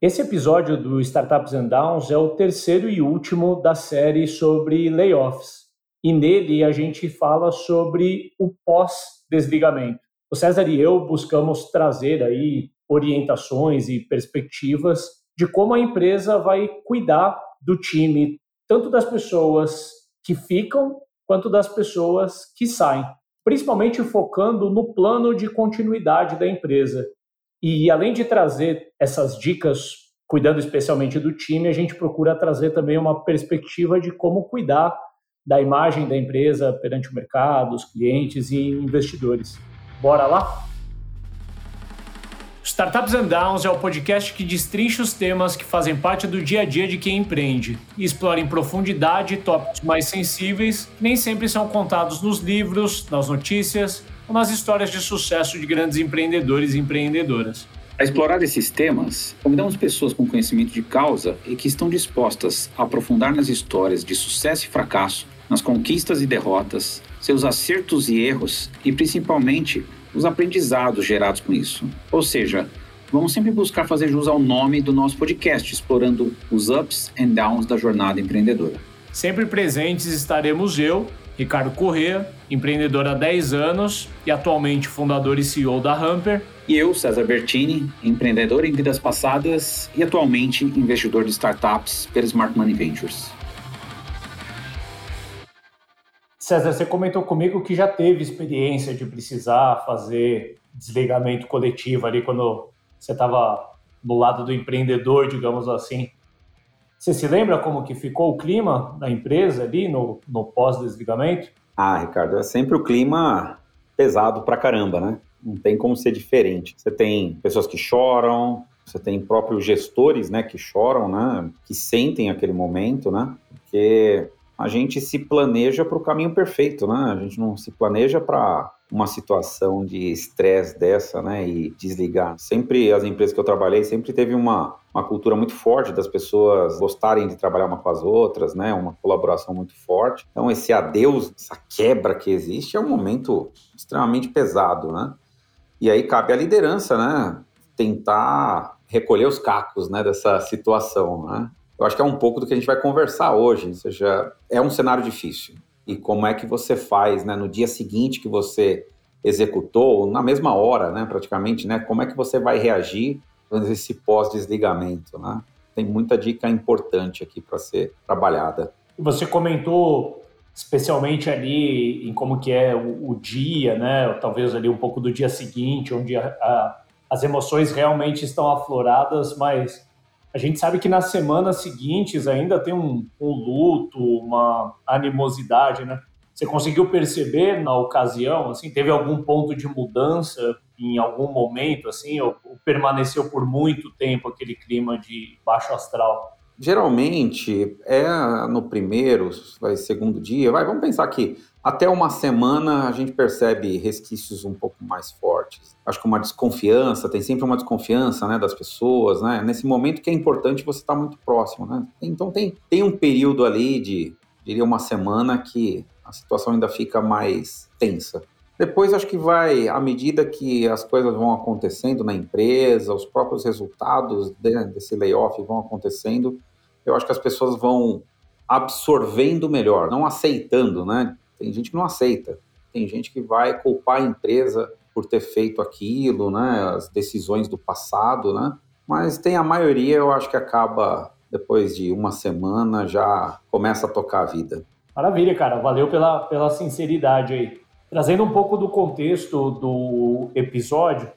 Esse episódio do Startups and Downs é o terceiro e último da série sobre layoffs. E nele a gente fala sobre o pós-desligamento. O César e eu buscamos trazer aí orientações e perspectivas de como a empresa vai cuidar do time, tanto das pessoas que ficam quanto das pessoas que saem, principalmente focando no plano de continuidade da empresa. E além de trazer essas dicas, cuidando especialmente do time, a gente procura trazer também uma perspectiva de como cuidar da imagem da empresa perante o mercado, os clientes e investidores. Bora lá? Startups and Downs é o podcast que destrincha os temas que fazem parte do dia a dia de quem empreende e explora em profundidade tópicos mais sensíveis que nem sempre são contados nos livros, nas notícias ou nas histórias de sucesso de grandes empreendedores e empreendedoras. A explorar esses temas, convidamos pessoas com conhecimento de causa e que estão dispostas a aprofundar nas histórias de sucesso e fracasso, nas conquistas e derrotas, seus acertos e erros e principalmente os aprendizados gerados com isso. Ou seja, vamos sempre buscar fazer jus ao nome do nosso podcast, explorando os ups and downs da jornada empreendedora. Sempre presentes estaremos eu, Ricardo Corrêa, empreendedor há 10 anos e atualmente fundador e CEO da Hamper. E eu, César Bertini, empreendedor em vidas passadas e atualmente investidor de startups pela Smart Money Ventures. César, você comentou comigo que já teve experiência de precisar fazer desligamento coletivo ali quando você estava do lado do empreendedor, digamos assim. Você se lembra como que ficou o clima da empresa ali no, no pós-desligamento? Ah, Ricardo, é sempre o clima pesado pra caramba, né? Não tem como ser diferente. Você tem pessoas que choram, você tem próprios gestores, né, que choram, né, que sentem aquele momento, né? Porque a gente se planeja para o caminho perfeito, né? A gente não se planeja para uma situação de estresse dessa, né? E desligar. Sempre as empresas que eu trabalhei sempre teve uma, uma cultura muito forte das pessoas gostarem de trabalhar uma com as outras, né? Uma colaboração muito forte. Então esse adeus, essa quebra que existe é um momento extremamente pesado, né? E aí cabe à liderança, né? Tentar recolher os cacos, né? Dessa situação, né? eu acho que é um pouco do que a gente vai conversar hoje. Ou seja, é um cenário difícil. E como é que você faz, né, no dia seguinte que você executou, na mesma hora, né, praticamente, né, como é que você vai reagir nesse pós-desligamento, né? Tem muita dica importante aqui para ser trabalhada. Você comentou especialmente ali em como que é o, o dia, né? Talvez ali um pouco do dia seguinte, onde a, a, as emoções realmente estão afloradas, mas a gente sabe que nas semanas seguintes ainda tem um, um luto, uma animosidade, né? Você conseguiu perceber na ocasião, assim, teve algum ponto de mudança em algum momento, assim, ou, ou permaneceu por muito tempo aquele clima de baixo astral? Geralmente é no primeiro, vai segundo dia, vai, vamos pensar que até uma semana a gente percebe resquícios um pouco mais fortes. Acho que uma desconfiança, tem sempre uma desconfiança né, das pessoas, né? Nesse momento que é importante você estar tá muito próximo, né? Então tem, tem um período ali de, diria, uma semana que a situação ainda fica mais tensa. Depois acho que vai, à medida que as coisas vão acontecendo na empresa, os próprios resultados desse layoff vão acontecendo, eu acho que as pessoas vão absorvendo melhor, não aceitando, né? Tem gente que não aceita, tem gente que vai culpar a empresa por ter feito aquilo, né? As decisões do passado, né? Mas tem a maioria, eu acho que acaba depois de uma semana já começa a tocar a vida. Maravilha, cara. Valeu pela, pela sinceridade aí. Trazendo um pouco do contexto do episódio,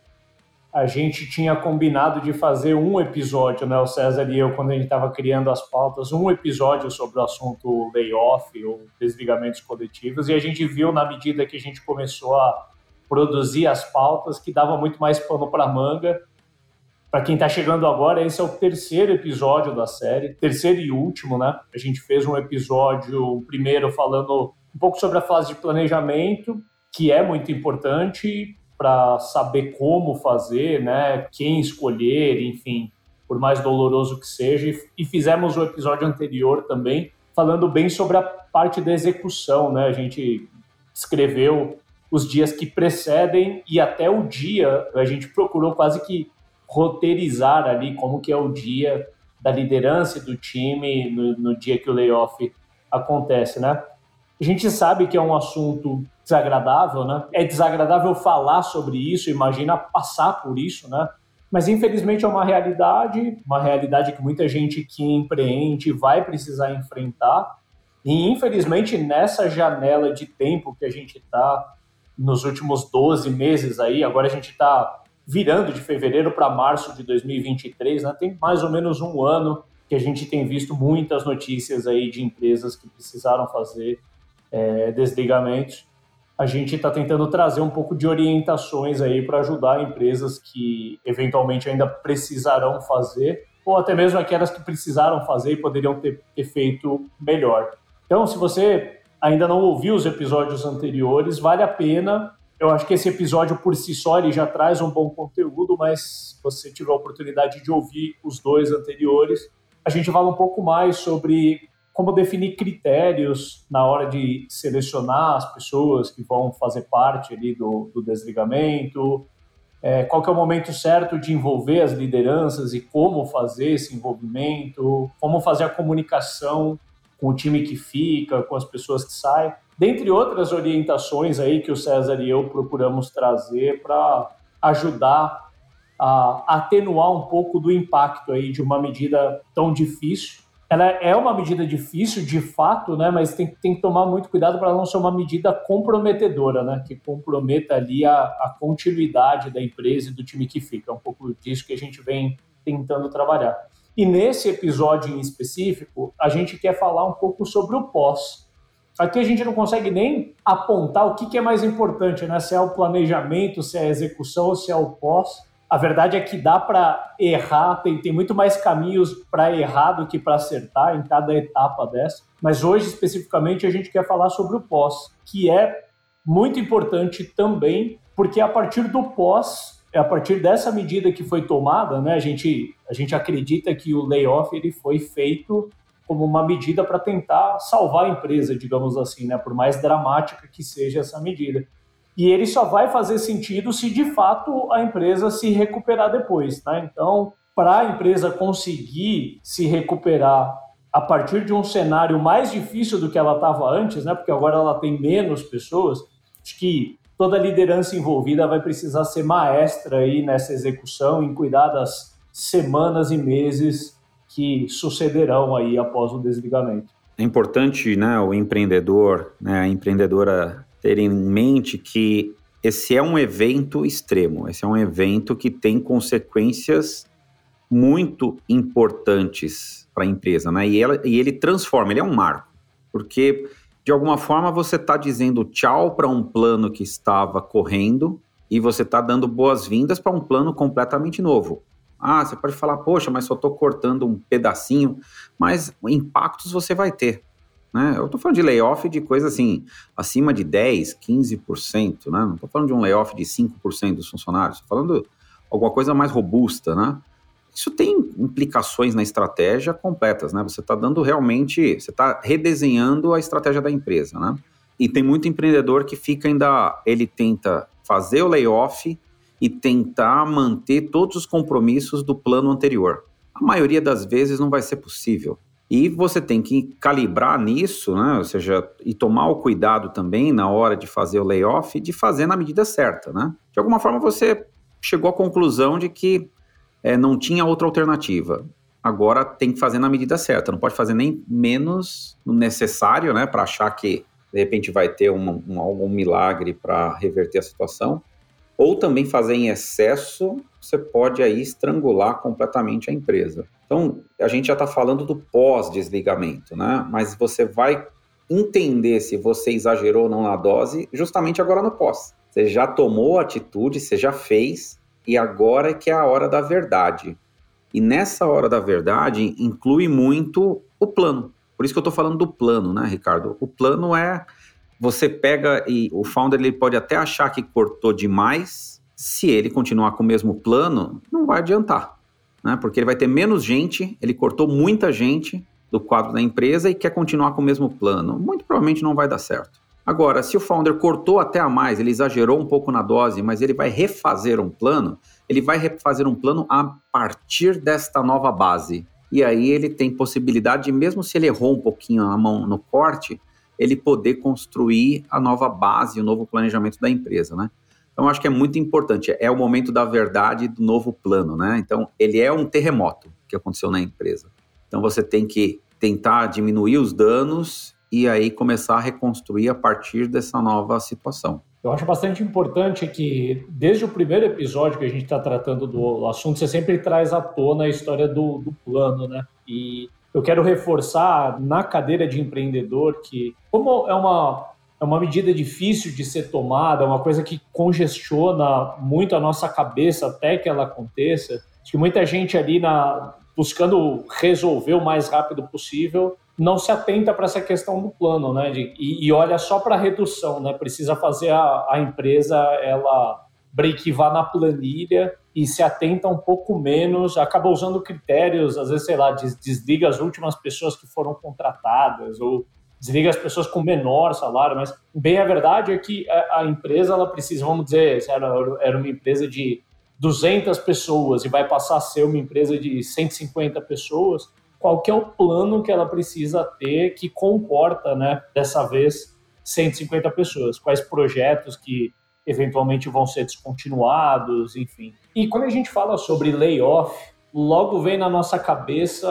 a gente tinha combinado de fazer um episódio, né, o César e eu, quando a gente estava criando as pautas, um episódio sobre o assunto layoff ou desligamentos coletivos, e a gente viu na medida que a gente começou a produzir as pautas que dava muito mais pano para manga. Para quem está chegando agora, esse é o terceiro episódio da série, terceiro e último, né? A gente fez um episódio, primeiro falando um pouco sobre a fase de planejamento, que é muito importante, para saber como fazer, né, quem escolher, enfim, por mais doloroso que seja. E fizemos o episódio anterior também falando bem sobre a parte da execução, né? A gente escreveu os dias que precedem e até o dia a gente procurou quase que roteirizar ali como que é o dia da liderança do time no, no dia que o layoff acontece, né? A gente sabe que é um assunto desagradável, né? É desagradável falar sobre isso, imagina passar por isso, né? Mas infelizmente é uma realidade, uma realidade que muita gente que empreende vai precisar enfrentar. E infelizmente nessa janela de tempo que a gente está nos últimos 12 meses aí, agora a gente está virando de fevereiro para março de 2023, né? Tem mais ou menos um ano que a gente tem visto muitas notícias aí de empresas que precisaram fazer é, desligamentos a gente está tentando trazer um pouco de orientações aí para ajudar empresas que eventualmente ainda precisarão fazer, ou até mesmo aquelas que precisaram fazer e poderiam ter, feito melhor. Então, se você ainda não ouviu os episódios anteriores, vale a pena. Eu acho que esse episódio por si só ele já traz um bom conteúdo, mas se você tiver a oportunidade de ouvir os dois anteriores, a gente fala um pouco mais sobre como definir critérios na hora de selecionar as pessoas que vão fazer parte ali do, do desligamento, é, qual que é o momento certo de envolver as lideranças e como fazer esse envolvimento, como fazer a comunicação com o time que fica, com as pessoas que saem, dentre outras orientações aí que o César e eu procuramos trazer para ajudar a atenuar um pouco do impacto aí de uma medida tão difícil ela é uma medida difícil, de fato, né? Mas tem, tem que tomar muito cuidado para não ser uma medida comprometedora, né? Que comprometa ali a, a continuidade da empresa e do time que fica. É um pouco disso que a gente vem tentando trabalhar. E nesse episódio em específico, a gente quer falar um pouco sobre o pós. Aqui a gente não consegue nem apontar o que, que é mais importante, né? Se é o planejamento, se é a execução ou se é o pós. A verdade é que dá para errar, tem, tem muito mais caminhos para errar do que para acertar em cada etapa dessa. Mas hoje, especificamente, a gente quer falar sobre o pós, que é muito importante também, porque a partir do pós, é a partir dessa medida que foi tomada, né, a, gente, a gente acredita que o layoff ele foi feito como uma medida para tentar salvar a empresa, digamos assim, né, por mais dramática que seja essa medida. E ele só vai fazer sentido se de fato a empresa se recuperar depois, tá? Então, para a empresa conseguir se recuperar a partir de um cenário mais difícil do que ela estava antes, né? Porque agora ela tem menos pessoas, acho que toda a liderança envolvida vai precisar ser maestra aí nessa execução, em cuidar das semanas e meses que sucederão aí após o desligamento. É importante, né, o empreendedor, né, a empreendedora ter em mente que esse é um evento extremo, esse é um evento que tem consequências muito importantes para a empresa, né? E, ela, e ele transforma, ele é um marco, porque de alguma forma você está dizendo tchau para um plano que estava correndo e você está dando boas-vindas para um plano completamente novo. Ah, você pode falar, poxa, mas só estou cortando um pedacinho, mas impactos você vai ter. Né? Eu estou falando de layoff de coisa assim, acima de 10%, 15%, né? não estou falando de um layoff de 5% dos funcionários, estou falando alguma coisa mais robusta, né? Isso tem implicações na estratégia completas, né? Você está dando realmente, você está redesenhando a estratégia da empresa, né? E tem muito empreendedor que fica ainda, ele tenta fazer o layoff e tentar manter todos os compromissos do plano anterior. A maioria das vezes não vai ser possível. E você tem que calibrar nisso, né? ou seja, e tomar o cuidado também na hora de fazer o layoff, de fazer na medida certa. Né? De alguma forma você chegou à conclusão de que é, não tinha outra alternativa. Agora tem que fazer na medida certa, não pode fazer nem menos no necessário, né, para achar que de repente vai ter um, um algum milagre para reverter a situação, ou também fazer em excesso, você pode aí estrangular completamente a empresa. Então, a gente já está falando do pós-desligamento, né? Mas você vai entender se você exagerou ou não na dose justamente agora no pós. Você já tomou atitude, você já fez, e agora é que é a hora da verdade. E nessa hora da verdade inclui muito o plano. Por isso que eu estou falando do plano, né, Ricardo? O plano é você pega e o founder ele pode até achar que cortou demais. Se ele continuar com o mesmo plano, não vai adiantar né? Porque ele vai ter menos gente, ele cortou muita gente do quadro da empresa e quer continuar com o mesmo plano. Muito provavelmente não vai dar certo. Agora, se o founder cortou até a mais, ele exagerou um pouco na dose, mas ele vai refazer um plano, ele vai refazer um plano a partir desta nova base. E aí ele tem possibilidade, de, mesmo se ele errou um pouquinho a mão no corte, ele poder construir a nova base, o novo planejamento da empresa, né? Então, acho que é muito importante. É o momento da verdade do novo plano, né? Então, ele é um terremoto que aconteceu na empresa. Então, você tem que tentar diminuir os danos e aí começar a reconstruir a partir dessa nova situação. Eu acho bastante importante que, desde o primeiro episódio que a gente está tratando do assunto, você sempre traz à tona a história do, do plano, né? E eu quero reforçar na cadeira de empreendedor que, como é uma, é uma medida difícil de ser tomada, é uma coisa que congestiona muito a nossa cabeça até que ela aconteça, que muita gente ali na, buscando resolver o mais rápido possível não se atenta para essa questão do plano, né? De, e, e, olha só para a redução, né? Precisa fazer a, a empresa ela breakivar na planilha e se atenta um pouco menos, acaba usando critérios, às vezes, sei lá, desliga as últimas pessoas que foram contratadas ou desliga as pessoas com menor salário, mas bem a verdade é que a, empresa ela precisa, vamos dizer, era, era uma empresa de 200 pessoas e vai passar a ser uma empresa de 150 pessoas, qual que é o plano que ela precisa ter que comporta, né, dessa vez 150 pessoas, quais projetos que eventualmente vão ser descontinuados, enfim. E quando a gente fala sobre layoff, logo vem na nossa cabeça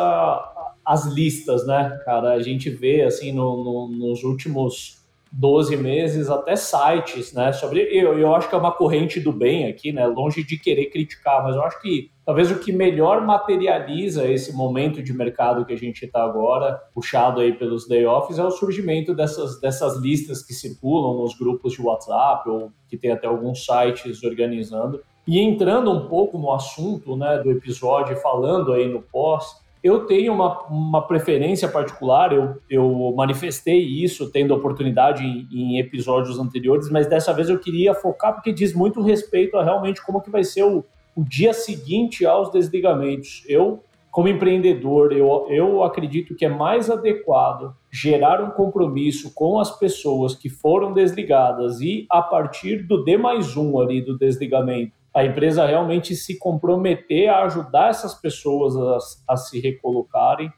as listas, né, cara? A gente vê assim no, no, nos últimos 12 meses até sites, né? Sobre eu, eu acho que é uma corrente do bem aqui, né? Longe de querer criticar, mas eu acho que talvez o que melhor materializa esse momento de mercado que a gente está agora, puxado aí pelos layoffs, é o surgimento dessas, dessas listas que circulam nos grupos de WhatsApp ou que tem até alguns sites organizando. E entrando um pouco no assunto, né, do episódio, falando aí no pós, eu tenho uma, uma preferência particular, eu, eu manifestei isso tendo oportunidade em, em, episódios anteriores, mas dessa vez eu queria focar porque diz muito respeito a realmente como que vai ser o, o dia seguinte aos desligamentos. Eu, como empreendedor, eu, eu acredito que é mais adequado gerar um compromisso com as pessoas que foram desligadas e a partir do D mais um ali do desligamento, a empresa realmente se comprometer a ajudar essas pessoas a, a se recolocarem,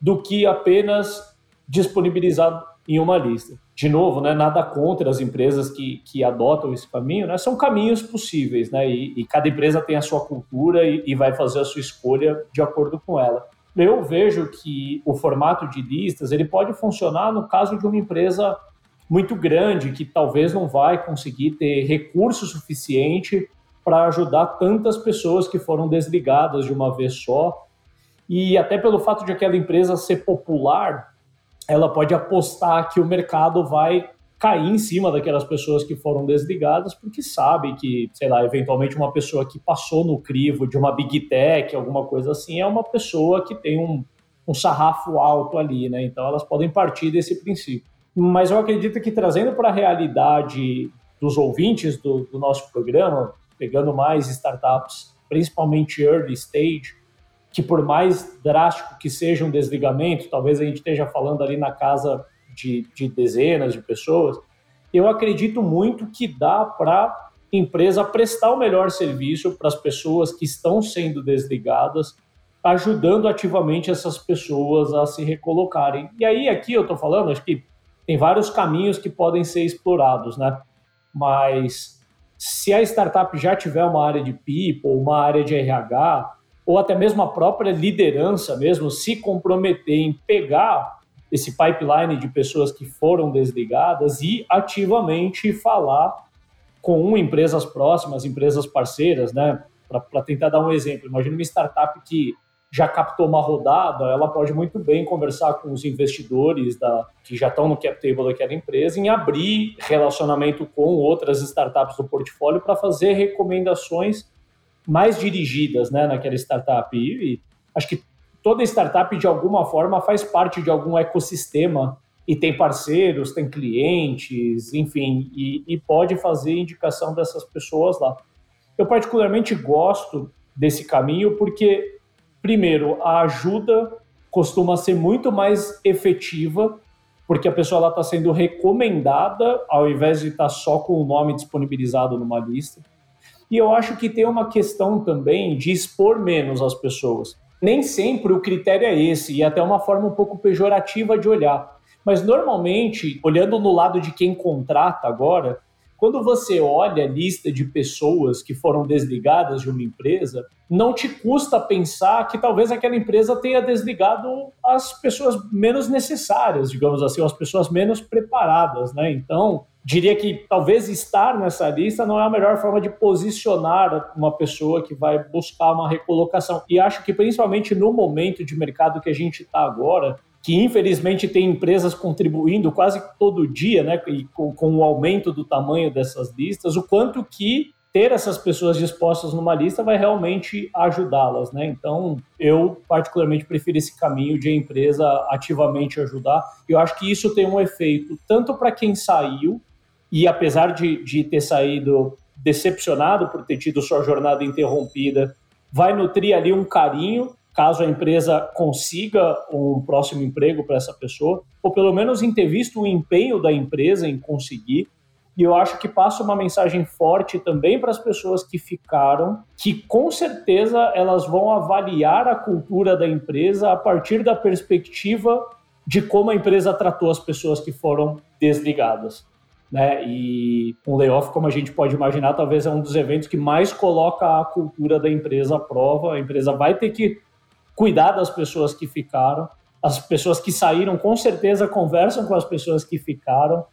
do que apenas disponibilizar em uma lista. De novo, né, nada contra as empresas que, que adotam esse caminho, né, são caminhos possíveis, né, e, e cada empresa tem a sua cultura e, e vai fazer a sua escolha de acordo com ela. Eu vejo que o formato de listas ele pode funcionar no caso de uma empresa muito grande que talvez não vai conseguir ter recurso suficiente para ajudar tantas pessoas que foram desligadas de uma vez só. E até pelo fato de aquela empresa ser popular, ela pode apostar que o mercado vai cair em cima daquelas pessoas que foram desligadas, porque sabe que, sei lá, eventualmente uma pessoa que passou no crivo de uma big tech, alguma coisa assim, é uma pessoa que tem um, um sarrafo alto ali, né? Então elas podem partir desse princípio. Mas eu acredito que trazendo para a realidade dos ouvintes do, do nosso programa, pegando mais startups, principalmente early stage, que por mais drástico que seja um desligamento, talvez a gente esteja falando ali na casa de, de dezenas de pessoas, eu acredito muito que dá para empresa prestar o melhor serviço para as pessoas que estão sendo desligadas, ajudando ativamente essas pessoas a se recolocarem. E aí, aqui eu estou falando, acho que tem vários caminhos que podem ser explorados, né? Mas se a startup já tiver uma área de people, uma área de RH, ou até mesmo a própria liderança mesmo se comprometer em pegar esse pipeline de pessoas que foram desligadas e ativamente falar com empresas próximas, empresas parceiras, né? Para tentar dar um exemplo, imagina uma startup que já captou uma rodada, ela pode muito bem conversar com os investidores da, que já estão no cap table daquela empresa em abrir relacionamento com outras startups do portfólio para fazer recomendações mais dirigidas né, naquela startup. E, e acho que toda startup, de alguma forma, faz parte de algum ecossistema e tem parceiros, tem clientes, enfim, e, e pode fazer indicação dessas pessoas lá. Eu particularmente gosto desse caminho porque Primeiro, a ajuda costuma ser muito mais efetiva, porque a pessoa está sendo recomendada ao invés de estar tá só com o nome disponibilizado numa lista. E eu acho que tem uma questão também de expor menos as pessoas. Nem sempre o critério é esse, e é até uma forma um pouco pejorativa de olhar. Mas normalmente, olhando no lado de quem contrata agora, quando você olha a lista de pessoas que foram desligadas de uma empresa, não te custa pensar que talvez aquela empresa tenha desligado as pessoas menos necessárias, digamos assim, as pessoas menos preparadas, né? Então, diria que talvez estar nessa lista não é a melhor forma de posicionar uma pessoa que vai buscar uma recolocação. E acho que principalmente no momento de mercado que a gente está agora, que infelizmente tem empresas contribuindo quase todo dia, né, com, com, o aumento do tamanho dessas listas, o quanto que ter essas pessoas dispostas numa lista vai realmente ajudá-las, né? Então, eu particularmente prefiro esse caminho de a empresa ativamente ajudar. Eu acho que isso tem um efeito tanto para quem saiu e apesar de, de ter saído decepcionado por ter tido sua jornada interrompida, vai nutrir ali um carinho caso a empresa consiga um próximo emprego para essa pessoa, ou pelo menos em ter visto o empenho da empresa em conseguir. E eu acho que passa uma mensagem forte também para as pessoas que ficaram, que com certeza elas vão avaliar a cultura da empresa a partir da perspectiva de como a empresa tratou as pessoas que foram desligadas. Né? E um layoff, como a gente pode imaginar, talvez é um dos eventos que mais coloca a cultura da empresa à prova. A empresa vai ter que cuidar das pessoas que ficaram. As pessoas que saíram, com certeza, conversam com as pessoas que ficaram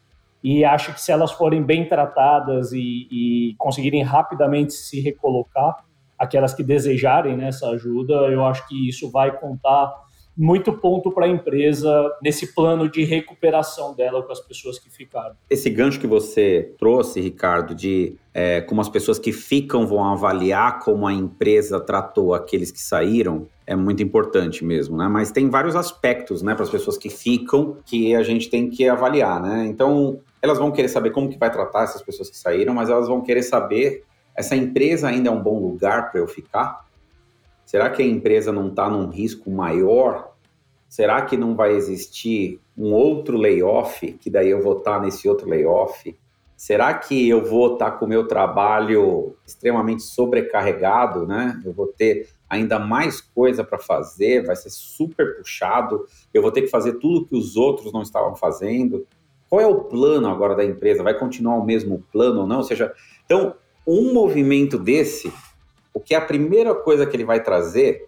e acho que se elas forem bem tratadas e, e conseguirem rapidamente se recolocar, aquelas que desejarem né, essa ajuda, eu acho que isso vai contar muito ponto para a empresa nesse plano de recuperação dela com as pessoas que ficaram. Esse gancho que você trouxe, Ricardo, de é, como as pessoas que ficam vão avaliar como a empresa tratou aqueles que saíram, é muito importante mesmo, né? Mas tem vários aspectos, né, para as pessoas que ficam que a gente tem que avaliar, né? Então, elas vão querer saber como que vai tratar essas pessoas que saíram, mas elas vão querer saber essa empresa ainda é um bom lugar para eu ficar? Será que a empresa não está num risco maior? Será que não vai existir um outro layoff, que daí eu vou estar tá nesse outro layoff? Será que eu vou estar tá com o meu trabalho extremamente sobrecarregado, né? Eu vou ter ainda mais coisa para fazer, vai ser super puxado, eu vou ter que fazer tudo que os outros não estavam fazendo. Qual é o plano agora da empresa? Vai continuar o mesmo plano ou não? Ou seja, então, um movimento desse o que é a primeira coisa que ele vai trazer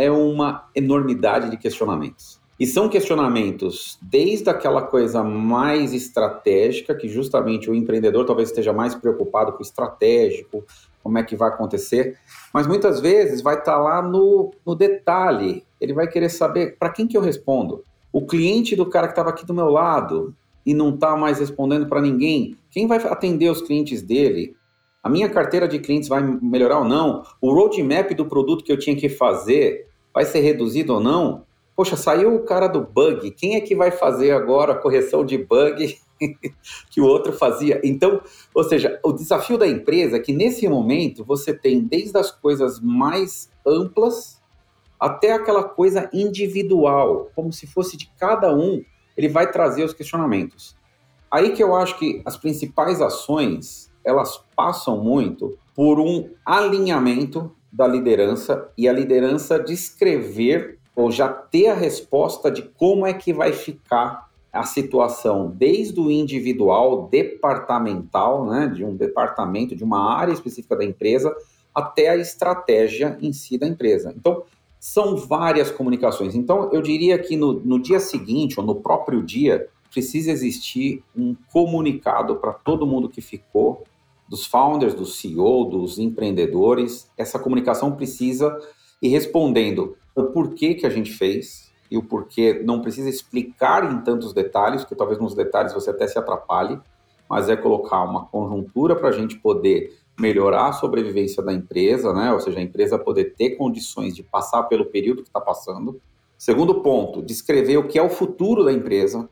é uma enormidade de questionamentos. E são questionamentos desde aquela coisa mais estratégica, que justamente o empreendedor talvez esteja mais preocupado com o estratégico, como é que vai acontecer, mas muitas vezes vai estar tá lá no, no detalhe. Ele vai querer saber para quem que eu respondo. O cliente do cara que estava aqui do meu lado e não está mais respondendo para ninguém, quem vai atender os clientes dele? a minha carteira de clientes vai melhorar ou não, o roadmap do produto que eu tinha que fazer vai ser reduzido ou não. Poxa, saiu o cara do bug, quem é que vai fazer agora a correção de bug que o outro fazia? Então, ou seja, o desafio da empresa é que nesse momento você tem desde as coisas mais amplas até aquela coisa individual, como se fosse de cada um, ele vai trazer os questionamentos. Aí que eu acho que as principais ações elas passam muito por um alinhamento da liderança e a liderança descrever ou já ter a resposta de como é que vai ficar a situação desde o individual, departamental, né, de um departamento, de uma área específica da empresa, até a estratégia em si da empresa. Então, são várias comunicações. Então, eu diria que no, no dia seguinte, ou no próprio dia, precisa existir um comunicado para todo mundo que ficou, dos founders, do CEO, dos empreendedores. Essa comunicação precisa ir respondendo o porquê que a gente fez e o porquê não precisa explicar em tantos detalhes, porque talvez nos detalhes você até se atrapalhe, mas é colocar uma conjuntura para a gente poder melhorar a sobrevivência da empresa, né? ou seja, a empresa poder ter condições de passar pelo período que está passando. Segundo ponto, descrever o que é o futuro da empresa,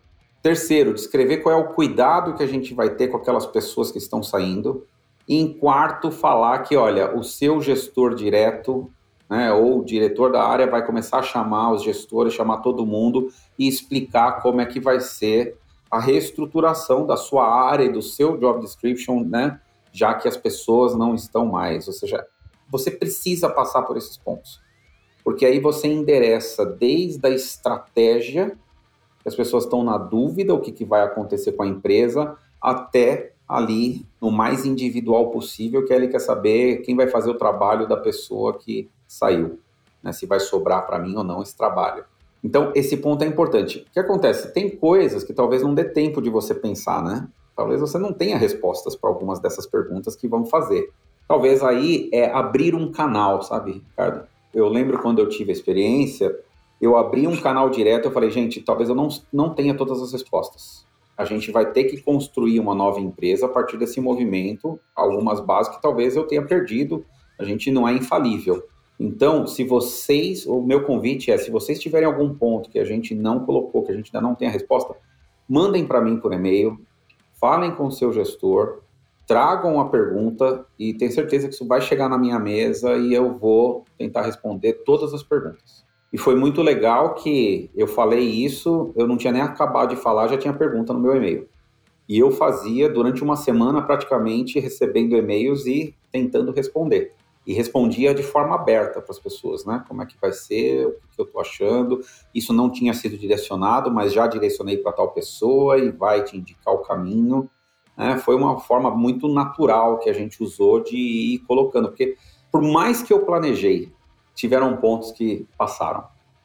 Terceiro, descrever qual é o cuidado que a gente vai ter com aquelas pessoas que estão saindo. E em quarto, falar que, olha, o seu gestor direto né, ou o diretor da área vai começar a chamar os gestores, chamar todo mundo e explicar como é que vai ser a reestruturação da sua área e do seu job description, né, já que as pessoas não estão mais. Ou seja, você precisa passar por esses pontos. Porque aí você endereça desde a estratégia, as pessoas estão na dúvida o que, que vai acontecer com a empresa, até ali no mais individual possível, que ele quer saber quem vai fazer o trabalho da pessoa que saiu, né? se vai sobrar para mim ou não esse trabalho. Então, esse ponto é importante. O que acontece? Tem coisas que talvez não dê tempo de você pensar, né? Talvez você não tenha respostas para algumas dessas perguntas que vão fazer. Talvez aí é abrir um canal, sabe, Ricardo? Eu lembro quando eu tive a experiência, eu abri um canal direto, eu falei, gente, talvez eu não, não tenha todas as respostas. A gente vai ter que construir uma nova empresa a partir desse movimento, algumas bases que talvez eu tenha perdido. A gente não é infalível. Então, se vocês, o meu convite é, se vocês tiverem algum ponto que a gente não colocou, que a gente ainda não tem a resposta, mandem para mim por e-mail, falem com o seu gestor, tragam a pergunta e tenho certeza que isso vai chegar na minha mesa e eu vou tentar responder todas as perguntas. E foi muito legal que eu falei isso, eu não tinha nem acabado de falar, já tinha pergunta no meu e-mail. E eu fazia durante uma semana praticamente recebendo e-mails e tentando responder e respondia de forma aberta para as pessoas, né? Como é que vai ser, o que eu estou achando. Isso não tinha sido direcionado, mas já direcionei para tal pessoa e vai te indicar o caminho. Né? Foi uma forma muito natural que a gente usou de ir colocando, porque por mais que eu planejei, tiveram pontos que passaram.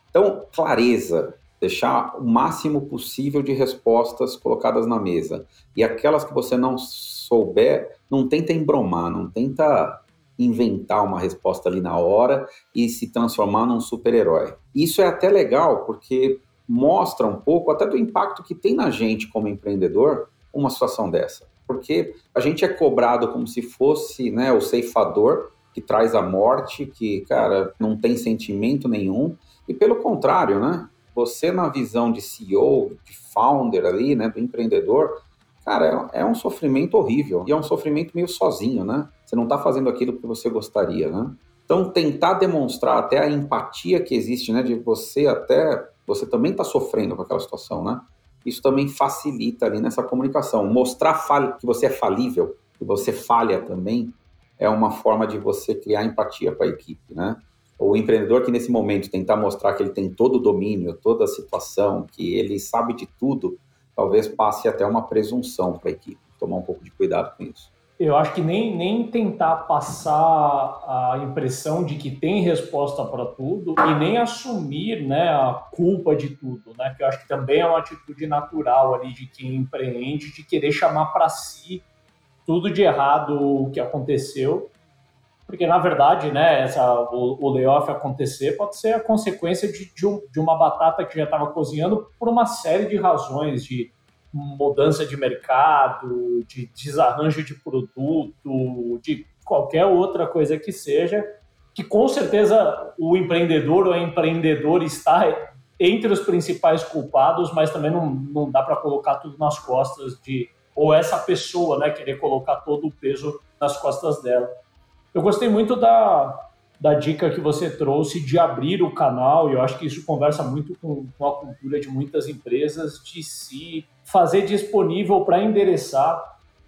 Então, clareza, deixar o máximo possível de respostas colocadas na mesa. E aquelas que você não souber, não tenta embromar, não tenta inventar uma resposta ali na hora e se transformar num super-herói. Isso é até legal porque mostra um pouco até do impacto que tem na gente como empreendedor uma situação dessa. Porque a gente é cobrado como se fosse né, o ceifador que traz a morte, que, cara, não tem sentimento nenhum. E pelo contrário, né? Você na visão de CEO, de founder ali, né, do empreendedor, cara, é, é um sofrimento horrível. E é um sofrimento meio sozinho, né? Você não está fazendo aquilo que você gostaria, né? Então, tentar demonstrar até a empatia que existe, né? De você até... Você também está sofrendo com aquela situação, né? Isso também facilita ali nessa comunicação. Mostrar que você é falível, que você falha também, é uma forma de você criar empatia para a equipe, né? O empreendedor que nesse momento tentar mostrar que ele tem todo o domínio, toda a situação, que ele sabe de tudo, talvez passe até uma presunção para a equipe. Tomar um pouco de cuidado com isso. Eu acho que nem, nem tentar passar a impressão de que tem resposta para tudo e nem assumir né, a culpa de tudo, né? Que eu acho que também é uma atitude natural ali de quem empreende, de querer chamar para si tudo de errado que aconteceu porque na verdade, né, essa, o, o layoff acontecer pode ser a consequência de, de, um, de uma batata que já estava cozinhando por uma série de razões, de mudança de mercado, de desarranjo de produto, de qualquer outra coisa que seja, que com certeza o empreendedor ou a empreendedora está entre os principais culpados, mas também não, não dá para colocar tudo nas costas de ou essa pessoa, né, querer colocar todo o peso nas costas dela. Eu gostei muito da, da dica que você trouxe de abrir o canal, e eu acho que isso conversa muito com, com a cultura de muitas empresas, de se fazer disponível para endereçar.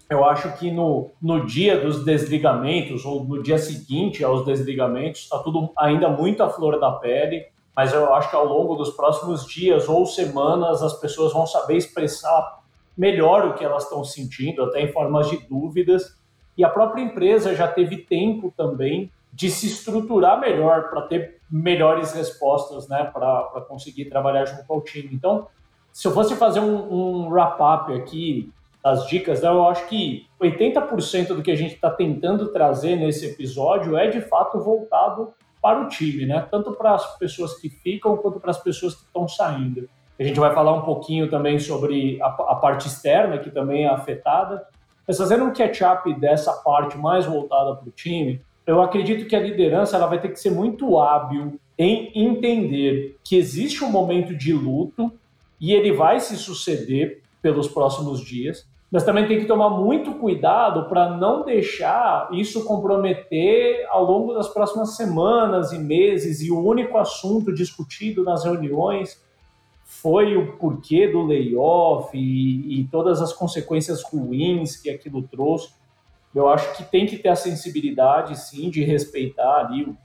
Eu acho que no, no dia dos desligamentos, ou no dia seguinte aos desligamentos, está tudo ainda muito à flor da pele, mas eu acho que ao longo dos próximos dias ou semanas as pessoas vão saber expressar melhor o que elas estão sentindo, até em formas de dúvidas, e a própria empresa já teve tempo também de se estruturar melhor para ter melhores respostas, né, para conseguir trabalhar junto ao time. Então, se eu fosse fazer um, um wrap-up aqui das dicas, né, eu acho que 80% do que a gente está tentando trazer nesse episódio é de fato voltado para o time, né? Tanto para as pessoas que ficam quanto para as pessoas que estão saindo. A gente vai falar um pouquinho também sobre a, a parte externa, que também é afetada, mas fazendo um catch-up dessa parte mais voltada para o time, eu acredito que a liderança ela vai ter que ser muito hábil em entender que existe um momento de luto e ele vai se suceder pelos próximos dias, mas também tem que tomar muito cuidado para não deixar isso comprometer ao longo das próximas semanas e meses e o único assunto discutido nas reuniões foi o porquê do layoff e, e todas as consequências ruins que aquilo trouxe. Eu acho que tem que ter a sensibilidade, sim, de respeitar ali o,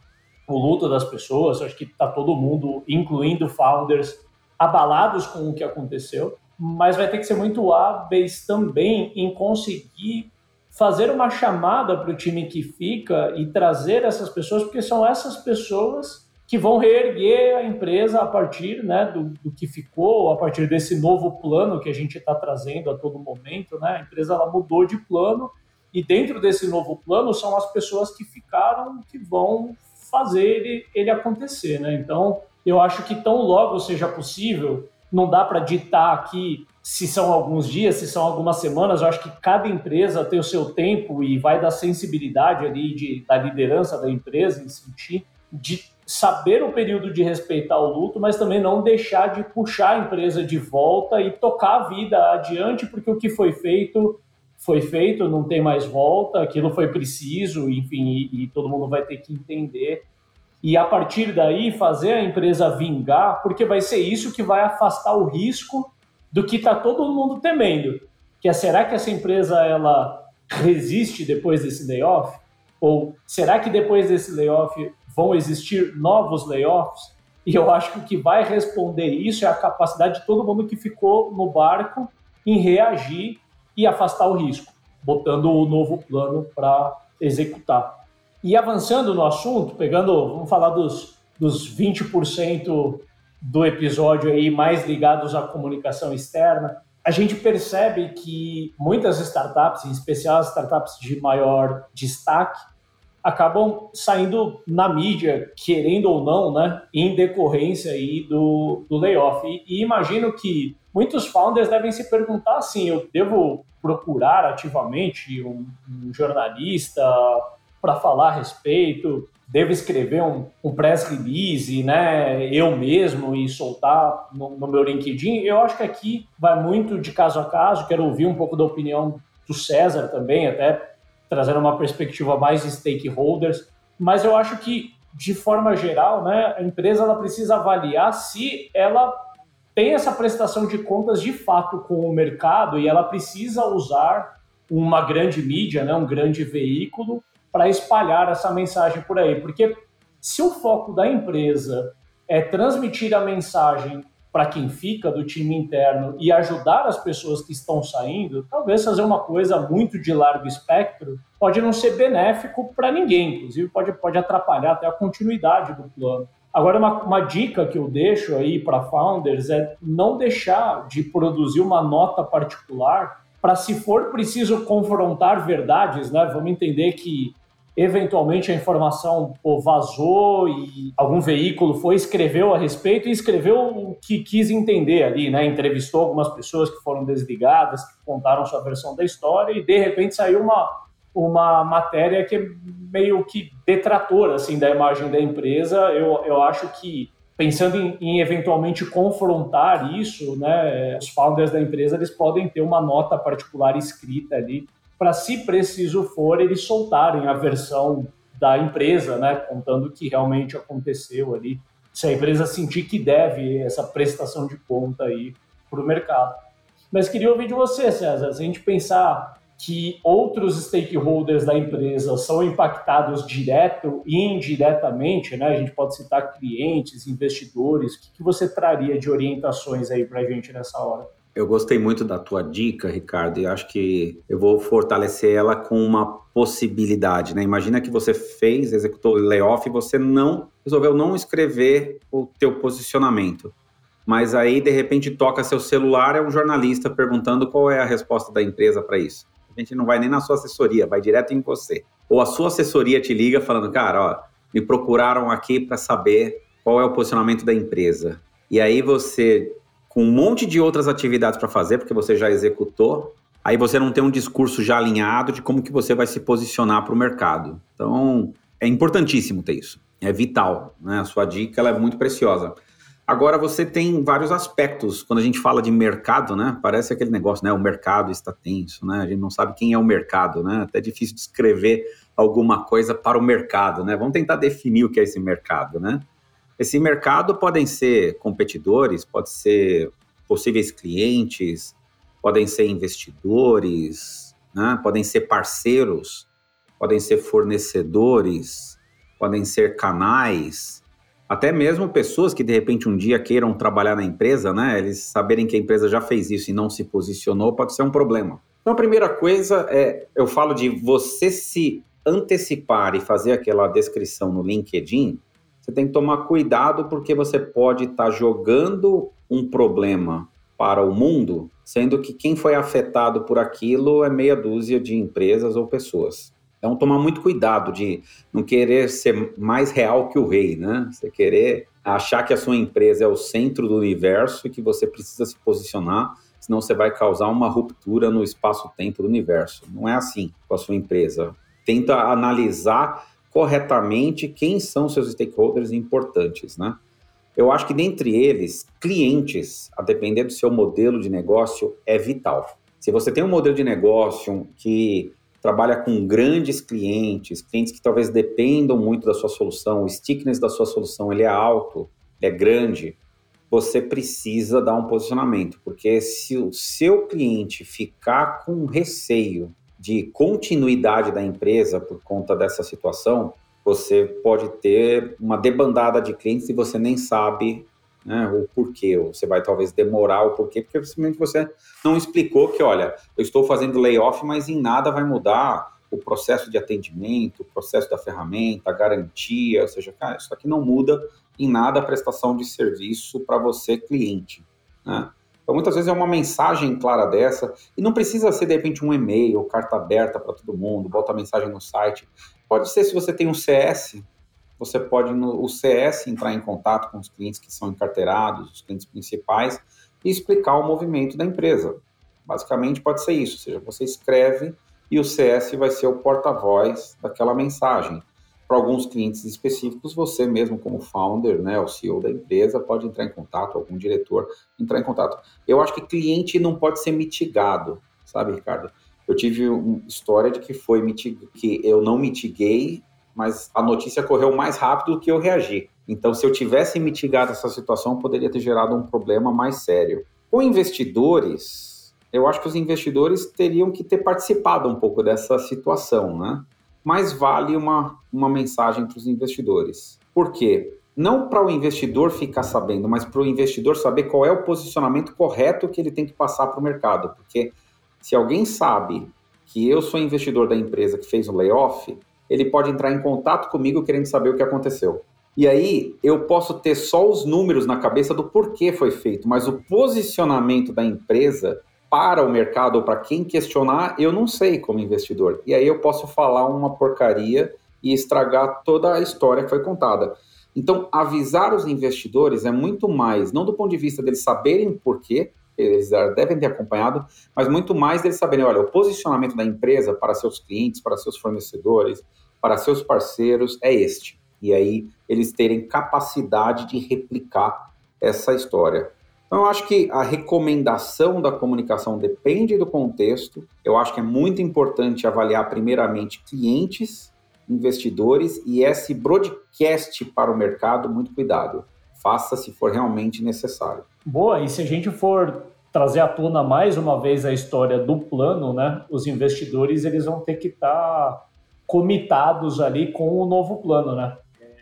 o luto das pessoas. Eu acho que está todo mundo, incluindo founders, abalados com o que aconteceu mas vai ter que ser muito hábeis também em conseguir fazer uma chamada para o time que fica e trazer essas pessoas, porque são essas pessoas que vão reerguer a empresa a partir né, do, do que ficou, a partir desse novo plano que a gente está trazendo a todo momento. Né? A empresa ela mudou de plano e dentro desse novo plano são as pessoas que ficaram que vão fazer ele, ele acontecer. Né? Então, eu acho que tão logo seja possível não dá para ditar aqui se são alguns dias, se são algumas semanas. Eu acho que cada empresa tem o seu tempo e vai da sensibilidade ali de, da liderança da empresa em sentir de saber o período de respeitar o luto, mas também não deixar de puxar a empresa de volta e tocar a vida adiante, porque o que foi feito foi feito, não tem mais volta, aquilo foi preciso, enfim, e, e todo mundo vai ter que entender e a partir daí fazer a empresa vingar, porque vai ser isso que vai afastar o risco do que está todo mundo temendo, que é será que essa empresa ela resiste depois desse layoff? Ou será que depois desse layoff vão existir novos layoffs? E eu acho que o que vai responder isso é a capacidade de todo mundo que ficou no barco em reagir e afastar o risco, botando o novo plano para executar. E avançando no assunto, pegando, vamos falar dos, dos 20% do episódio aí mais ligados à comunicação externa, a gente percebe que muitas startups, em especial as startups de maior destaque, acabam saindo na mídia, querendo ou não, né, em decorrência aí do, do layoff. E, e imagino que muitos founders devem se perguntar assim, eu devo procurar ativamente um, um jornalista, para falar a respeito, devo escrever um, um press release, né, eu mesmo e soltar no, no, meu LinkedIn. Eu acho que aqui vai muito de caso a caso. Quero ouvir um pouco da opinião do César também, até trazendo uma perspectiva mais de stakeholders. Mas eu acho que de forma geral, né, a empresa ela precisa avaliar se ela tem essa prestação de contas de fato com o mercado e ela precisa usar uma grande mídia, né, um grande veículo para espalhar essa mensagem por aí. Porque se o foco da empresa é transmitir a mensagem para quem fica do time interno e ajudar as pessoas que estão saindo, talvez fazer uma coisa muito de largo espectro pode não ser benéfico para ninguém, inclusive pode, pode atrapalhar até a continuidade do plano. Agora, uma, uma dica que eu deixo aí para founders é não deixar de produzir uma nota particular para, se for preciso confrontar verdades, né? Vamos entender que eventualmente a informação pô, vazou e algum veículo foi, escreveu a respeito e escreveu o que quis entender ali, né? Entrevistou algumas pessoas que foram desligadas, que contaram sua versão da história e de repente saiu uma, uma matéria que é meio que detratora assim, da imagem da empresa. Eu, eu acho que pensando em, em, eventualmente confrontar isso, né, os founders da empresa eles podem ter uma nota particular escrita ali para, se preciso for, eles soltarem a versão da empresa, né, contando o que realmente aconteceu ali, se a empresa sentir que deve essa prestação de conta aí para o mercado. Mas queria ouvir de você, César, se a gente pensar que outros stakeholders da empresa são impactados direto e indiretamente, né? A gente pode citar clientes, investidores. O que, que você traria de orientações aí para a gente nessa hora? Eu gostei muito da tua dica, Ricardo, e acho que eu vou fortalecer ela com uma possibilidade, né? Imagina que você fez, executou o layoff e você não resolveu não escrever o teu posicionamento. Mas aí de repente toca seu celular é um jornalista perguntando qual é a resposta da empresa para isso. A gente não vai nem na sua assessoria, vai direto em você. Ou a sua assessoria te liga falando, cara, ó, me procuraram aqui para saber qual é o posicionamento da empresa. E aí você com um monte de outras atividades para fazer, porque você já executou, aí você não tem um discurso já alinhado de como que você vai se posicionar para o mercado. Então, é importantíssimo ter isso. É vital, né? A sua dica é muito preciosa. Agora você tem vários aspectos. Quando a gente fala de mercado, né? Parece aquele negócio, né? O mercado está tenso, né? A gente não sabe quem é o mercado, né? Até é difícil descrever alguma coisa para o mercado, né? Vamos tentar definir o que é esse mercado, né? Esse mercado podem ser competidores, pode ser possíveis clientes, podem ser investidores, né? podem ser parceiros, podem ser fornecedores, podem ser canais, até mesmo pessoas que de repente um dia queiram trabalhar na empresa, né? Eles saberem que a empresa já fez isso e não se posicionou pode ser um problema. Então a primeira coisa é, eu falo de você se antecipar e fazer aquela descrição no LinkedIn, você tem que tomar cuidado porque você pode estar tá jogando um problema para o mundo, sendo que quem foi afetado por aquilo é meia dúzia de empresas ou pessoas. Então, tomar muito cuidado de não querer ser mais real que o rei, né? Você querer achar que a sua empresa é o centro do universo e que você precisa se posicionar, senão você vai causar uma ruptura no espaço-tempo do universo. Não é assim com a sua empresa. Tenta analisar corretamente quem são seus stakeholders importantes, né? Eu acho que dentre eles, clientes, a depender do seu modelo de negócio, é vital. Se você tem um modelo de negócio que trabalha com grandes clientes, clientes que talvez dependam muito da sua solução, o stickiness da sua solução ele é alto, ele é grande, você precisa dar um posicionamento, porque se o seu cliente ficar com receio de continuidade da empresa por conta dessa situação, você pode ter uma debandada de clientes e você nem sabe né, o porquê, ou você vai talvez demorar o porquê, porque simplesmente você não explicou que, olha, eu estou fazendo layoff, mas em nada vai mudar o processo de atendimento, o processo da ferramenta, a garantia, ou seja, cara, isso aqui não muda em nada a prestação de serviço para você, cliente. Né? Então, muitas vezes é uma mensagem clara dessa, e não precisa ser, de repente, um e-mail, carta aberta para todo mundo, bota a mensagem no site. Pode ser se você tem um CS, você pode no o CS entrar em contato com os clientes que são encarteirados, os clientes principais, e explicar o movimento da empresa. Basicamente pode ser isso, ou seja, você escreve e o CS vai ser o porta-voz daquela mensagem. Para alguns clientes específicos, você mesmo como founder, né, o CEO da empresa, pode entrar em contato, algum diretor entrar em contato. Eu acho que cliente não pode ser mitigado, sabe, Ricardo? Eu tive uma história de que foi mitig... que eu não mitiguei mas a notícia correu mais rápido do que eu reagi. Então, se eu tivesse mitigado essa situação, poderia ter gerado um problema mais sério. Com investidores, eu acho que os investidores teriam que ter participado um pouco dessa situação, né? Mas vale uma, uma mensagem para os investidores. Por quê? Não para o investidor ficar sabendo, mas para o investidor saber qual é o posicionamento correto que ele tem que passar para o mercado. Porque se alguém sabe que eu sou investidor da empresa que fez o layoff, ele pode entrar em contato comigo querendo saber o que aconteceu. E aí eu posso ter só os números na cabeça do porquê foi feito, mas o posicionamento da empresa para o mercado ou para quem questionar, eu não sei como investidor. E aí eu posso falar uma porcaria e estragar toda a história que foi contada. Então, avisar os investidores é muito mais, não do ponto de vista deles saberem porquê, eles devem ter acompanhado, mas muito mais deles saberem, olha, o posicionamento da empresa para seus clientes, para seus fornecedores, para seus parceiros é este. E aí eles terem capacidade de replicar essa história. Então, eu acho que a recomendação da comunicação depende do contexto. Eu acho que é muito importante avaliar, primeiramente, clientes, investidores e esse broadcast para o mercado, muito cuidado. Faça se for realmente necessário. Boa, e se a gente for trazer à tona mais uma vez a história do plano, né? Os investidores eles vão ter que estar tá comitados ali com o novo plano, né?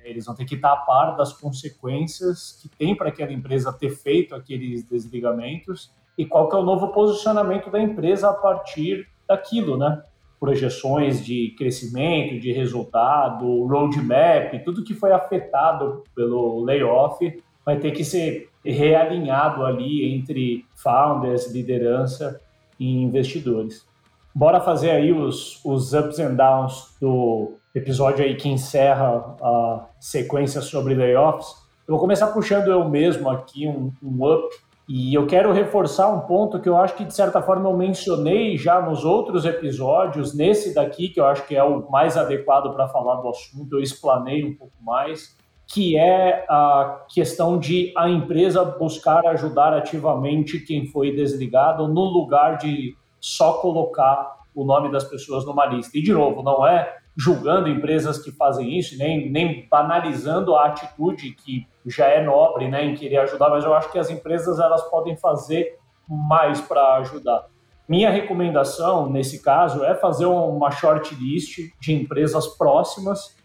Eles vão ter que estar a par das consequências que tem para aquela empresa ter feito aqueles desligamentos e qual que é o novo posicionamento da empresa a partir daquilo, né? Projeções de crescimento, de resultado, roadmap, tudo que foi afetado pelo layoff vai ter que ser realinhado ali entre founders, liderança e investidores. Bora fazer aí os, os ups and downs do episódio aí que encerra a sequência sobre layoffs. Eu vou começar puxando eu mesmo aqui um, um up e eu quero reforçar um ponto que eu acho que de certa forma eu mencionei já nos outros episódios, nesse daqui que eu acho que é o mais adequado para falar do assunto, eu explanei um pouco mais, que é a questão de a empresa buscar ajudar ativamente quem foi desligado no lugar de só colocar o nome das pessoas numa lista. E, de novo, não é julgando empresas que fazem isso, nem, nem banalizando a atitude que já é nobre né, em querer ajudar, mas eu acho que as empresas elas podem fazer mais para ajudar. Minha recomendação, nesse caso, é fazer uma shortlist de empresas próximas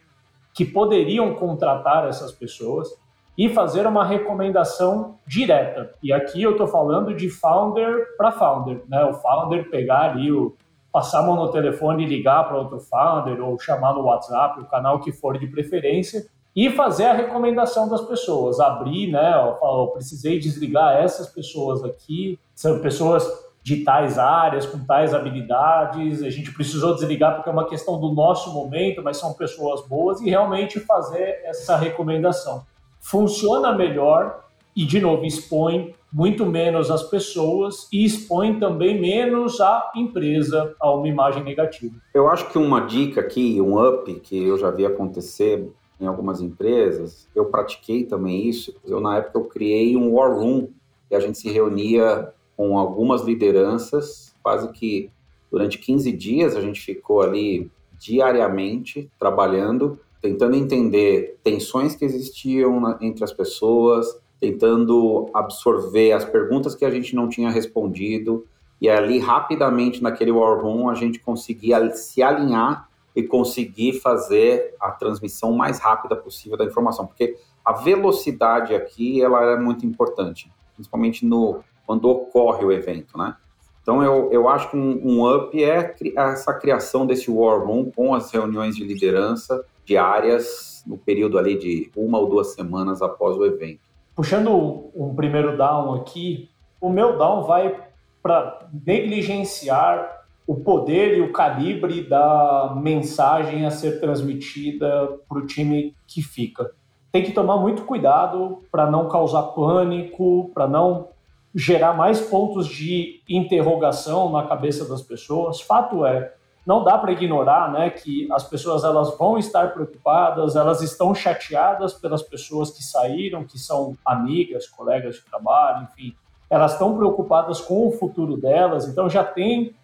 que poderiam contratar essas pessoas e fazer uma recomendação direta. E aqui eu estou falando de founder para founder, né? O founder pegar ali o passar a mão no telefone e ligar para outro founder ou chamar no WhatsApp, o canal que for de preferência, e fazer a recomendação das pessoas, abrir, né? Eu precisei desligar essas pessoas aqui, são pessoas de tais áreas, com tais habilidades, a gente precisou desligar porque é uma questão do nosso momento, mas são pessoas boas e realmente fazer essa recomendação. Funciona melhor e, de novo, expõe muito menos as pessoas e expõe também menos a empresa a uma imagem negativa. Eu acho que uma dica aqui, um up que eu já vi acontecer em algumas empresas, eu pratiquei também isso. Eu na época eu criei um war room e a gente se reunia com algumas lideranças, quase que durante 15 dias a gente ficou ali diariamente trabalhando, tentando entender tensões que existiam na, entre as pessoas, tentando absorver as perguntas que a gente não tinha respondido, e ali rapidamente naquele war room a gente conseguia se alinhar e conseguir fazer a transmissão mais rápida possível da informação, porque a velocidade aqui ela é muito importante, principalmente no quando ocorre o evento, né? Então eu, eu acho que um, um up é essa criação desse war room com as reuniões de liderança diárias no período ali de uma ou duas semanas após o evento. Puxando um primeiro down aqui, o meu down vai para negligenciar o poder e o calibre da mensagem a ser transmitida para o time que fica. Tem que tomar muito cuidado para não causar pânico, para não gerar mais pontos de interrogação na cabeça das pessoas. Fato é, não dá para ignorar, né, que as pessoas elas vão estar preocupadas, elas estão chateadas pelas pessoas que saíram, que são amigas, colegas de trabalho, enfim, elas estão preocupadas com o futuro delas, então já tem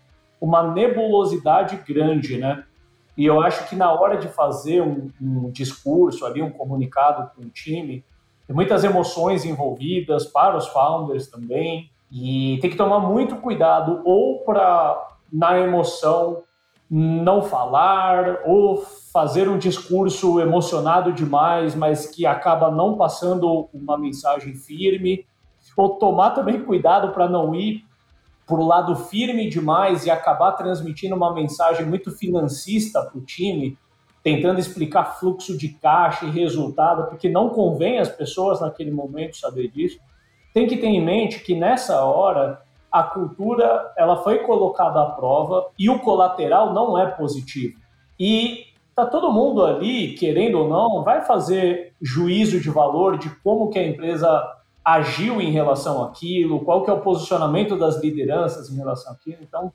uma nebulosidade grande, né? E eu acho que na hora de fazer um, um discurso ali, um comunicado com o time, tem muitas emoções envolvidas para os founders também, e tem que tomar muito cuidado ou para na emoção não falar ou fazer um discurso emocionado demais, mas que acaba não passando uma mensagem firme, ou tomar também cuidado para não ir por um lado firme demais e acabar transmitindo uma mensagem muito financista para o time, tentando explicar fluxo de caixa e resultado, porque não convém às pessoas naquele momento saber disso. Tem que ter em mente que nessa hora a cultura ela foi colocada à prova e o colateral não é positivo. E tá todo mundo ali, querendo ou não, vai fazer juízo de valor de como que a empresa agiu em relação àquilo, qual que é o posicionamento das lideranças em relação àquilo. Então,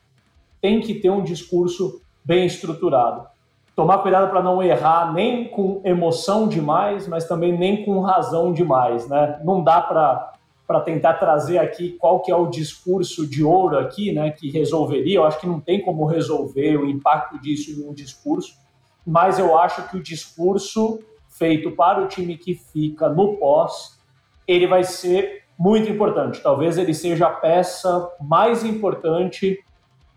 tem que ter um discurso bem estruturado. Tomar cuidado para não errar nem com emoção demais, mas também nem com razão demais, né? Não dá para para tentar trazer aqui qual que é o discurso de ouro aqui, né, que resolveria. Eu acho que não tem como resolver o impacto disso em um discurso, mas eu acho que o discurso feito para o time que fica no pós ele vai ser muito importante. Talvez ele seja a peça mais importante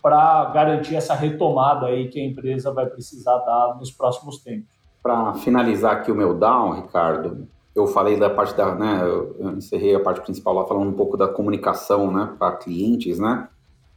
para garantir essa retomada aí que a empresa vai precisar dar nos próximos tempos. Para finalizar aqui o meu down, Ricardo, eu falei da parte da, né, eu encerrei a parte principal lá falando um pouco da comunicação, né, para clientes, né.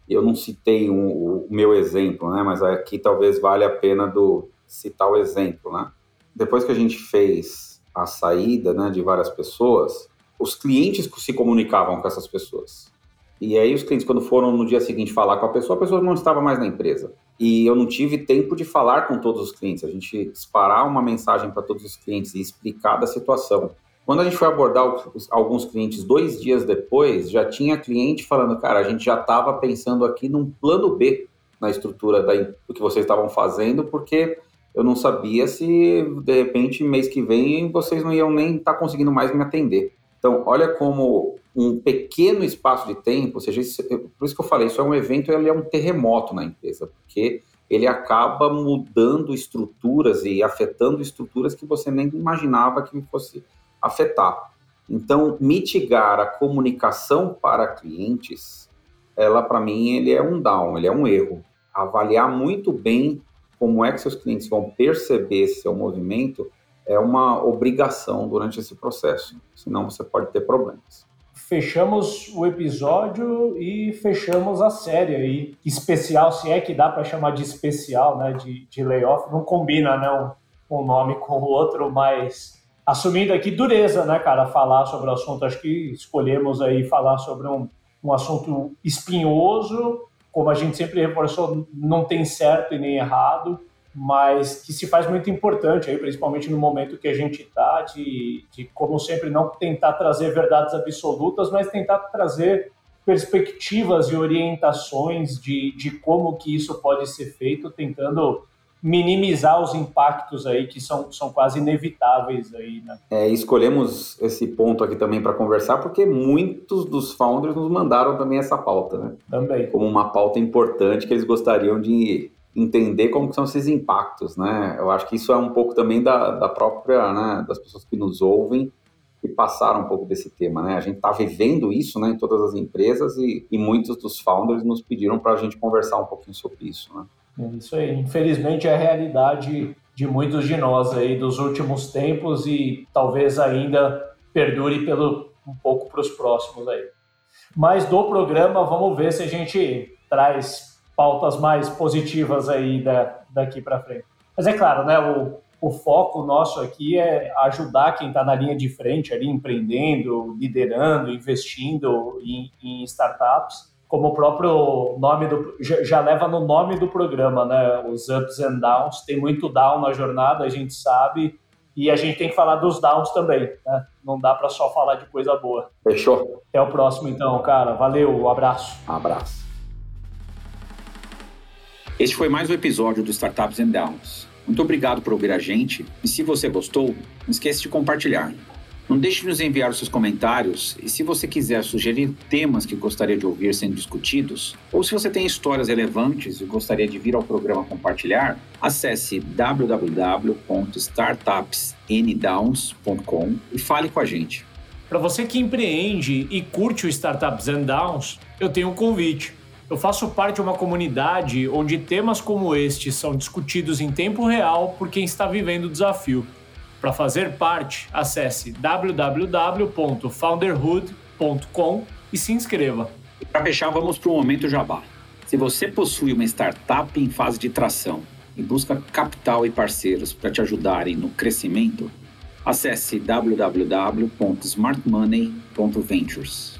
Eu não citei um, o meu exemplo, né, mas aqui talvez valha a pena do citar o exemplo, né. Depois que a gente fez a saída, né, de várias pessoas, os clientes se comunicavam com essas pessoas. E aí os clientes, quando foram no dia seguinte falar com a pessoa, a pessoa não estava mais na empresa. E eu não tive tempo de falar com todos os clientes. A gente disparar uma mensagem para todos os clientes e explicar da situação. Quando a gente foi abordar alguns clientes dois dias depois, já tinha cliente falando, cara, a gente já estava pensando aqui num plano B na estrutura da, do que vocês estavam fazendo, porque eu não sabia se de repente mês que vem vocês não iam nem estar tá conseguindo mais me atender. Então, olha como um pequeno espaço de tempo, ou seja, isso, por isso que eu falei, isso é um evento, ele é um terremoto na empresa, porque ele acaba mudando estruturas e afetando estruturas que você nem imaginava que fosse afetar. Então, mitigar a comunicação para clientes, ela para mim ele é um down, ele é um erro. Avaliar muito bem como é que seus clientes vão perceber seu movimento é uma obrigação durante esse processo, senão você pode ter problemas. Fechamos o episódio e fechamos a série aí, especial, se é que dá para chamar de especial, né, de, de layoff, não combina, né, um, um nome com o outro, mas assumindo aqui dureza, né, cara, falar sobre o assunto, acho que escolhemos aí falar sobre um, um assunto espinhoso, como a gente sempre reforçou, não tem certo e nem errado, mas que se faz muito importante aí, principalmente no momento que a gente está, de, de, como sempre, não tentar trazer verdades absolutas, mas tentar trazer perspectivas e orientações de, de como que isso pode ser feito, tentando minimizar os impactos aí que são, são quase inevitáveis aí, né? É, escolhemos esse ponto aqui também para conversar porque muitos dos founders nos mandaram também essa pauta, né? Também. Como uma pauta importante que eles gostariam de entender como são esses impactos, né? Eu acho que isso é um pouco também da, da própria, né, das pessoas que nos ouvem e passaram um pouco desse tema, né? A gente está vivendo isso, né, em todas as empresas e, e muitos dos founders nos pediram para a gente conversar um pouquinho sobre isso, né? É isso aí. Infelizmente é a realidade de muitos de nós aí dos últimos tempos e talvez ainda perdure pelo um pouco para os próximos aí. Mas do programa, vamos ver se a gente traz pautas mais positivas aí da, daqui para frente. Mas é claro, né, o, o foco nosso aqui é ajudar quem está na linha de frente ali, empreendendo, liderando, investindo em, em startups. Como o próprio nome do já, já, leva no nome do programa, né? Os ups and downs. Tem muito down na jornada, a gente sabe, e a gente tem que falar dos downs também, né? Não dá para só falar de coisa boa. Fechou. Até o próximo, então, cara. Valeu, um abraço. Um abraço. Este foi mais um episódio do Startups and Downs. Muito obrigado por ouvir a gente e se você gostou, não esqueça de compartilhar. Não deixe de nos enviar os seus comentários e se você quiser sugerir temas que gostaria de ouvir sendo discutidos, ou se você tem histórias relevantes e gostaria de vir ao programa compartilhar, acesse www.startupsndowns.com e fale com a gente. Para você que empreende e curte o Startups and Downs, eu tenho um convite. Eu faço parte de uma comunidade onde temas como este são discutidos em tempo real por quem está vivendo o desafio. Para fazer parte, acesse www.founderhood.com e se inscreva. Para fechar, vamos para o momento jabá. Se você possui uma startup em fase de tração e busca capital e parceiros para te ajudarem no crescimento, acesse www.smartmoney.ventures.